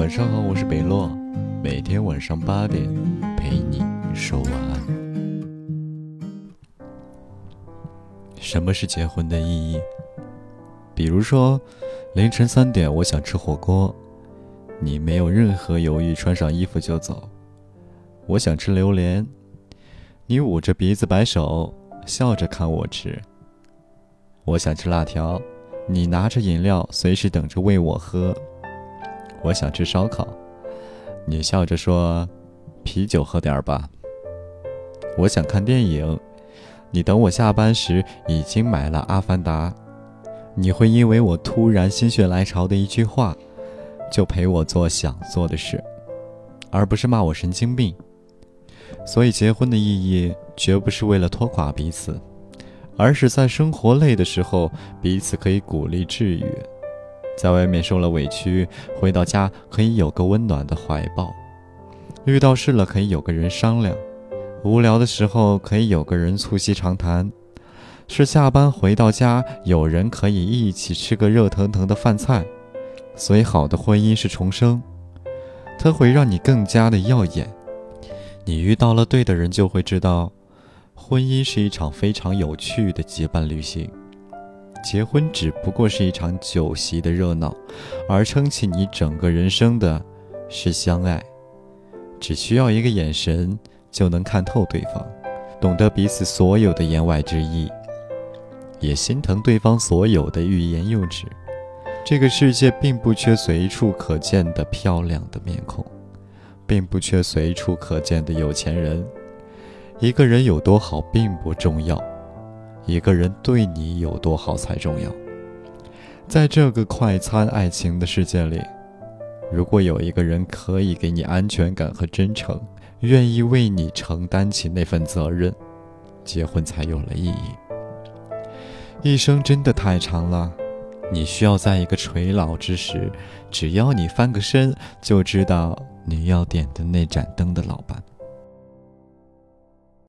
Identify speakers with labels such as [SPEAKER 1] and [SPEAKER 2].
[SPEAKER 1] 晚上好，我是北洛，每天晚上八点陪你说晚安。什么是结婚的意义？比如说，凌晨三点我想吃火锅，你没有任何犹豫，穿上衣服就走。我想吃榴莲，你捂着鼻子摆手，笑着看我吃。我想吃辣条，你拿着饮料，随时等着喂我喝。我想吃烧烤，你笑着说：“啤酒喝点儿吧。”我想看电影，你等我下班时已经买了《阿凡达》。你会因为我突然心血来潮的一句话，就陪我做想做的事，而不是骂我神经病。所以，结婚的意义绝不是为了拖垮彼此，而是在生活累的时候，彼此可以鼓励治愈。在外面受了委屈，回到家可以有个温暖的怀抱；遇到事了可以有个人商量；无聊的时候可以有个人促膝长谈；是下班回到家有人可以一起吃个热腾腾的饭菜。所以，好的婚姻是重生，它会让你更加的耀眼。你遇到了对的人，就会知道，婚姻是一场非常有趣的结伴旅行。结婚只不过是一场酒席的热闹，而撑起你整个人生的，是相爱。只需要一个眼神，就能看透对方，懂得彼此所有的言外之意，也心疼对方所有的欲言又止。这个世界并不缺随处可见的漂亮的面孔，并不缺随处可见的有钱人。一个人有多好并不重要。一个人对你有多好才重要。在这个快餐爱情的世界里，如果有一个人可以给你安全感和真诚，愿意为你承担起那份责任，结婚才有了意义。一生真的太长了，你需要在一个垂老之时，只要你翻个身，就知道你要点的那盏灯的老板。